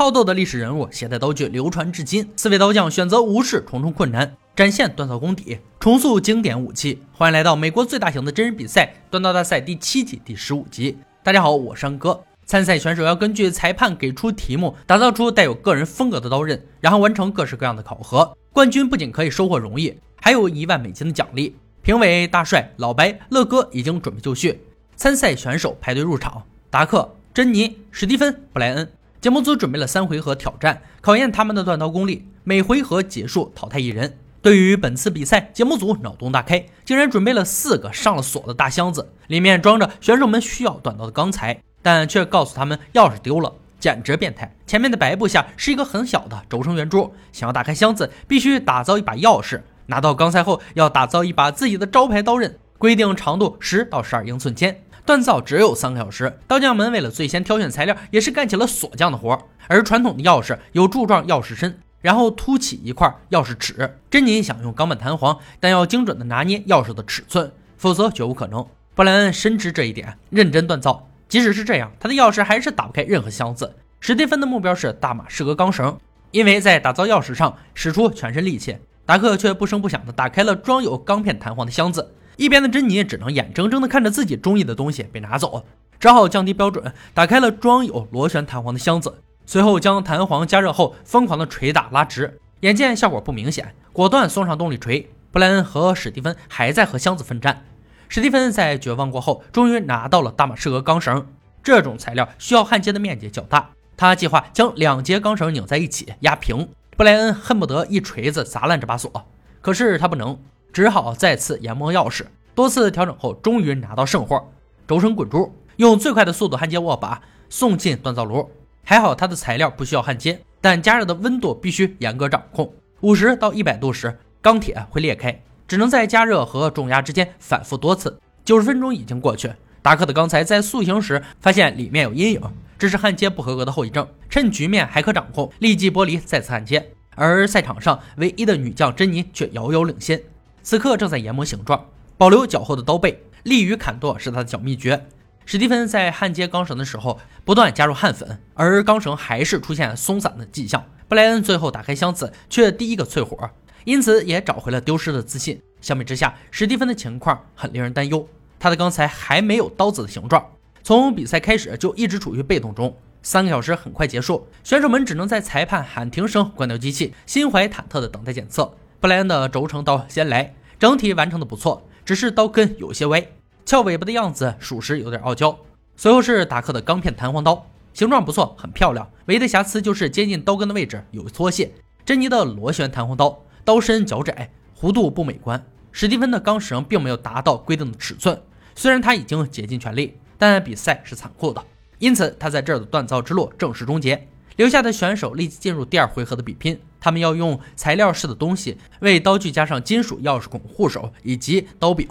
好斗的历史人物，携带刀具流传至今。四位刀匠选择无视重重困难，展现锻造功底，重塑经典武器。欢迎来到美国最大型的真人比赛——锻造大赛第七季第十五集。大家好，我是安哥。参赛选手要根据裁判给出题目，打造出带有个人风格的刀刃，然后完成各式各样的考核。冠军不仅可以收获荣誉，还有一万美金的奖励。评委大帅、老白、乐哥已经准备就绪。参赛选手排队入场：达克、珍妮、史蒂芬、布莱恩。节目组准备了三回合挑战，考验他们的断刀功力。每回合结束淘汰一人。对于本次比赛，节目组脑洞大开，竟然准备了四个上了锁的大箱子，里面装着选手们需要断刀的钢材，但却告诉他们钥匙丢了，简直变态。前面的白布下是一个很小的轴承圆珠，想要打开箱子，必须打造一把钥匙。拿到钢材后，要打造一把自己的招牌刀刃，规定长度十到十二英寸间。锻造只有三个小时，刀匠们为了最先挑选材料，也是干起了锁匠的活。而传统的钥匙有柱状钥匙身，然后凸起一块钥匙齿。珍妮想用钢板弹簧，但要精准的拿捏钥匙的尺寸，否则绝无可能。布莱恩深知这一点，认真锻造。即使是这样，他的钥匙还是打不开任何箱子。史蒂芬的目标是大马士革钢绳，因为在打造钥匙上使出全身力气。达克却不声不响地打开了装有钢片弹簧的箱子。一边的珍妮只能眼睁睁地看着自己中意的东西被拿走，只好降低标准，打开了装有螺旋弹簧的箱子，随后将弹簧加热后疯狂的捶打拉直。眼见效果不明显，果断送上动力锤。布莱恩和史蒂芬还在和箱子奋战。史蒂芬在绝望过后，终于拿到了大马士革钢绳。这种材料需要焊接的面积较大，他计划将两节钢绳拧在一起压平。布莱恩恨不得一锤子砸烂这把锁，可是他不能。只好再次研磨钥匙，多次调整后，终于拿到圣货。轴承滚珠用最快的速度焊接握把，送进锻造炉。还好它的材料不需要焊接，但加热的温度必须严格掌控。五十到一百度时，钢铁会裂开，只能在加热和重压之间反复多次。九十分钟已经过去，达克的钢材在塑形时发现里面有阴影，这是焊接不合格的后遗症。趁局面还可掌控，立即剥离，再次焊接。而赛场上唯一的女将珍妮却遥遥领先。此刻正在研磨形状，保留较厚的刀背，利于砍剁是他的小秘诀。史蒂芬在焊接钢绳的时候，不断加入焊粉，而钢绳还是出现松散的迹象。布莱恩最后打开箱子，却第一个淬火，因此也找回了丢失的自信。相比之下，史蒂芬的情况很令人担忧，他的钢材还没有刀子的形状。从比赛开始就一直处于被动中，三个小时很快结束，选手们只能在裁判喊停声关掉机器，心怀忐忑地等待检测。布莱恩的轴承刀先来，整体完成的不错，只是刀根有些歪，翘尾巴的样子属实有点傲娇。随后是达克的钢片弹簧刀，形状不错，很漂亮，唯一的瑕疵就是接近刀根的位置有脱屑。珍妮的螺旋弹簧刀，刀身较窄，弧度不美观。史蒂芬的钢绳并没有达到规定的尺寸，虽然他已经竭尽全力，但比赛是残酷的，因此他在这儿的锻造之路正式终结。留下的选手立即进入第二回合的比拼。他们要用材料式的东西为刀具加上金属钥匙孔护手以及刀柄。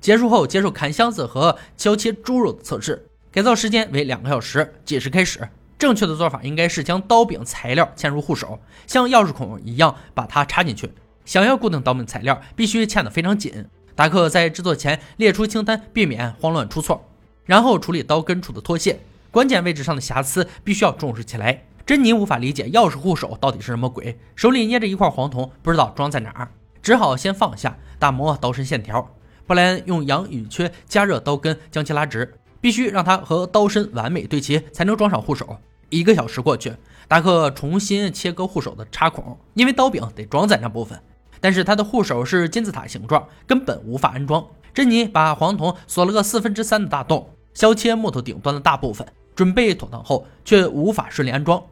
结束后接受砍箱子和削切猪肉的测试。改造时间为两个小时，计时开始。正确的做法应该是将刀柄材料嵌入护手，像钥匙孔一样把它插进去。想要固定刀柄材料，必须嵌得非常紧。达克在制作前列出清单，避免慌乱出错。然后处理刀根处的脱屑，关键位置上的瑕疵必须要重视起来。珍妮无法理解钥匙护手到底是什么鬼，手里捏着一块黄铜，不知道装在哪儿，只好先放下，打磨刀身线条。布莱恩用氧乙炔加热刀根，将其拉直，必须让它和刀身完美对齐，才能装上护手。一个小时过去，达克重新切割护手的插孔，因为刀柄得装在那部分，但是他的护手是金字塔形状，根本无法安装。珍妮把黄铜锁了个四分之三的大洞，削切木头顶端的大部分，准备妥当后，却无法顺利安装。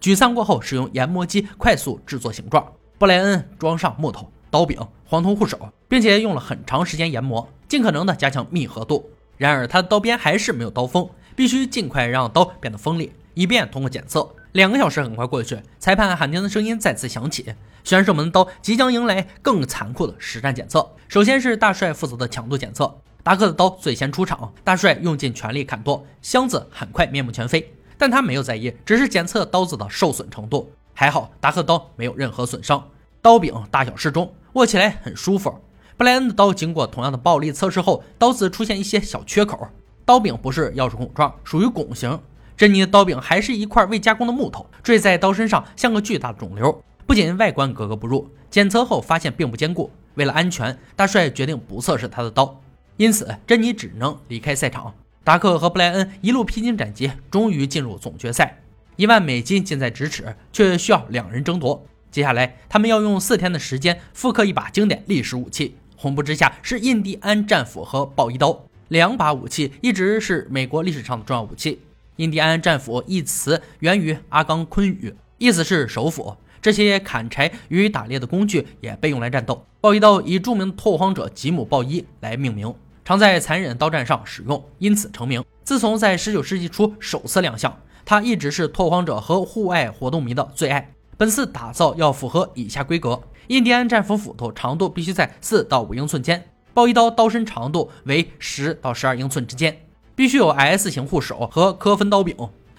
沮丧过后，使用研磨机快速制作形状。布莱恩装上木头、刀柄、黄铜护手，并且用了很长时间研磨，尽可能的加强密合度。然而，他的刀边还是没有刀锋，必须尽快让刀变得锋利，以便通过检测。两个小时很快过去，裁判喊停的声音再次响起，选手们的刀即将迎来更残酷的实战检测。首先是大帅负责的强度检测，达克的刀最先出场，大帅用尽全力砍剁，箱子很快面目全非。但他没有在意，只是检测刀子的受损程度。还好，达克刀没有任何损伤，刀柄大小适中，握起来很舒服。布莱恩的刀经过同样的暴力测试后，刀子出现一些小缺口，刀柄不是钥匙孔状，属于拱形，珍妮的刀柄还是一块未加工的木头，坠在刀身上像个巨大的肿瘤，不仅外观格格不入，检测后发现并不坚固。为了安全，大帅决定不测试他的刀，因此珍妮只能离开赛场。达克和布莱恩一路披荆斩棘，终于进入总决赛。一万美金近在咫尺，却需要两人争夺。接下来，他们要用四天的时间复刻一把经典历史武器。红布之下是印第安战斧和暴衣刀，两把武器一直是美国历史上的重要武器。印第安战斧一词源于阿冈昆语，意思是手斧。这些砍柴与打猎的工具也被用来战斗。暴衣刀以著名的拓荒者吉姆·暴衣来命名，常在残忍刀战上使用，因此成名。自从在19世纪初首次亮相，它一直是拓荒者和户外活动迷的最爱。本次打造要符合以下规格：印第安战斧斧头长度必须在四到五英寸间，暴衣刀刀身长度为十到十二英寸之间，必须有 S 型护手和科芬刀柄。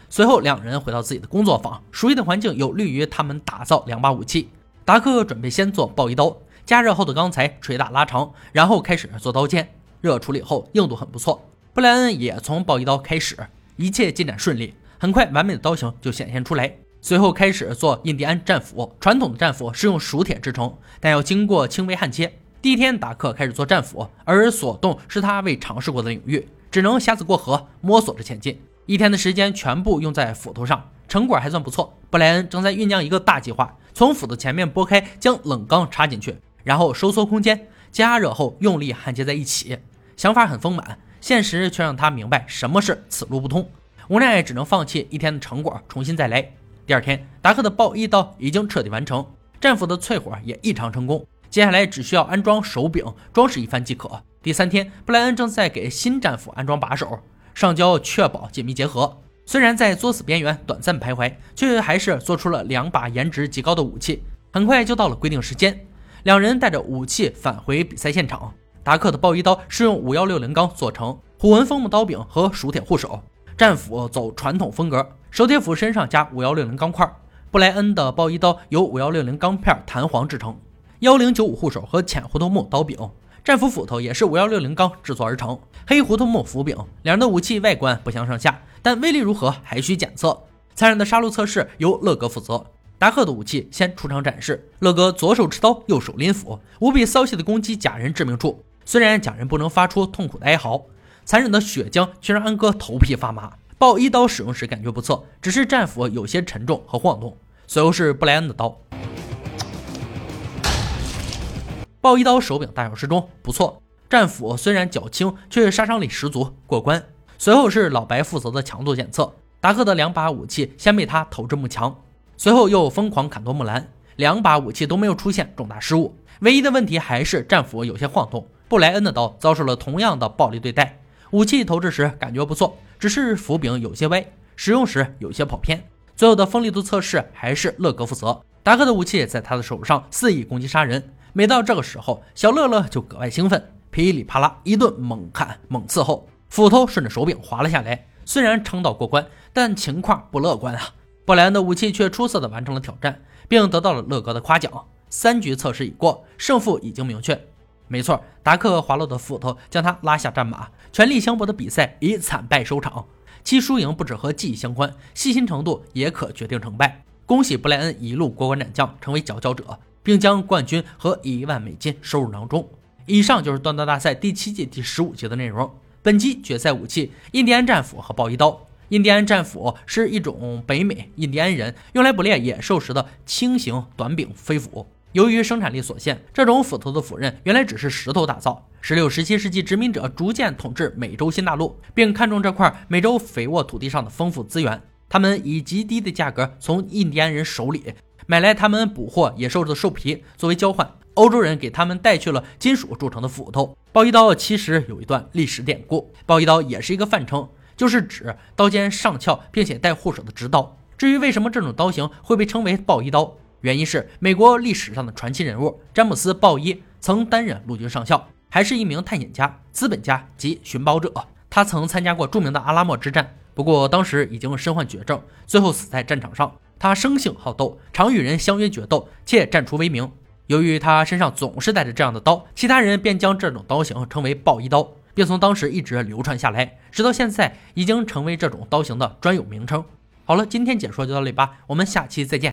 随后，两人回到自己的工作坊，熟悉的环境有利于他们打造两把武器。达克准备先做暴衣刀，加热后的钢材捶打拉长，然后开始做刀尖。热处理后硬度很不错。布莱恩也从暴衣刀开始，一切进展顺利，很快完美的刀型就显现出来。随后开始做印第安战斧，传统的战斧是用熟铁制成，但要经过轻微焊接。第一天，达克开始做战斧，而锁洞是他未尝试过的领域，只能瞎子过河，摸索着前进。一天的时间全部用在斧头上，成果还算不错。布莱恩正在酝酿一个大计划：从斧头前面拨开，将冷钢插进去，然后收缩空间，加热后用力焊接在一起。想法很丰满，现实却让他明白什么是此路不通，无奈只能放弃一天的成果，重新再来。第二天，达克的暴衣刀已经彻底完成，战斧的淬火也异常成功。接下来只需要安装手柄，装饰一番即可。第三天，布莱恩正在给新战斧安装把手，上胶确保紧密结合。虽然在作死边缘短暂徘徊，却还是做出了两把颜值极高的武器。很快就到了规定时间，两人带着武器返回比赛现场。达克的暴衣刀是用五幺六零钢做成，虎纹枫木刀柄和熟铁护手。战斧走传统风格。手铁斧身上加五幺六零钢块，布莱恩的暴衣刀由五幺六零钢片弹簧制成，幺零九五护手和浅胡桃木刀柄，战斧斧头也是五幺六零钢制作而成，黑胡桃木斧柄。两人的武器外观不相上下，但威力如何还需检测。残忍的杀戮测试由乐哥负责。达克的武器先出场展示，乐哥左手持刀，右手拎斧，无比骚气的攻击假人致命处。虽然假人不能发出痛苦的哀嚎，残忍的血浆却让安哥头皮发麻。暴衣刀使用时感觉不错，只是战斧有些沉重和晃动。随后是布莱恩的刀，暴衣刀手柄大小适中，不错。战斧虽然较轻，却杀伤力十足，过关。随后是老白负责的强度检测，达克的两把武器先被他投掷木墙，随后又疯狂砍夺木栏，两把武器都没有出现重大失误。唯一的问题还是战斧有些晃动。布莱恩的刀遭受了同样的暴力对待。武器投掷时感觉不错，只是斧柄有些歪，使用时有些跑偏。最后的锋利度测试还是乐哥负责。达克的武器在他的手上肆意攻击杀人，每到这个时候，小乐乐就格外兴奋，噼里啪啦一顿猛砍猛刺后，斧头顺着手柄滑了下来。虽然撑到过关，但情况不乐观啊！布莱恩的武器却出色的完成了挑战，并得到了乐哥的夸奖。三局测试已过，胜负已经明确。没错，达克滑落的斧头将他拉下战马，全力相搏的比赛以惨败收场。其输赢不止和技艺相关，细心程度也可决定成败。恭喜布莱恩一路过关斩将，成为佼佼者，并将冠军和一万美金收入囊中。以上就是锻刀大赛第七季第十五集的内容。本集决赛武器：印第安战斧和暴衣刀。印第安战斧是一种北美印第安人用来捕猎野兽时的轻型短柄飞斧。由于生产力所限，这种斧头的斧刃原来只是石头打造。十六、十七世纪殖民者逐渐统治美洲新大陆，并看中这块美洲肥沃土地上的丰富资源，他们以极低的价格从印第安人手里买来他们捕获野兽的兽皮作为交换。欧洲人给他们带去了金属铸成的斧头。鲍伊刀其实有一段历史典故，鲍伊刀也是一个泛称，就是指刀尖上翘并且带护手的直刀。至于为什么这种刀型会被称为鲍伊刀？原因是美国历史上的传奇人物詹姆斯·鲍伊曾担任陆军上校，还是一名探险家、资本家及寻宝者。他曾参加过著名的阿拉莫之战，不过当时已经身患绝症，最后死在战场上。他生性好斗，常与人相约决斗，且战出威名。由于他身上总是带着这样的刀，其他人便将这种刀型称为“鲍伊刀”。并从当时一直流传下来，直到现在已经成为这种刀型的专有名称。好了，今天解说就到这里吧，我们下期再见。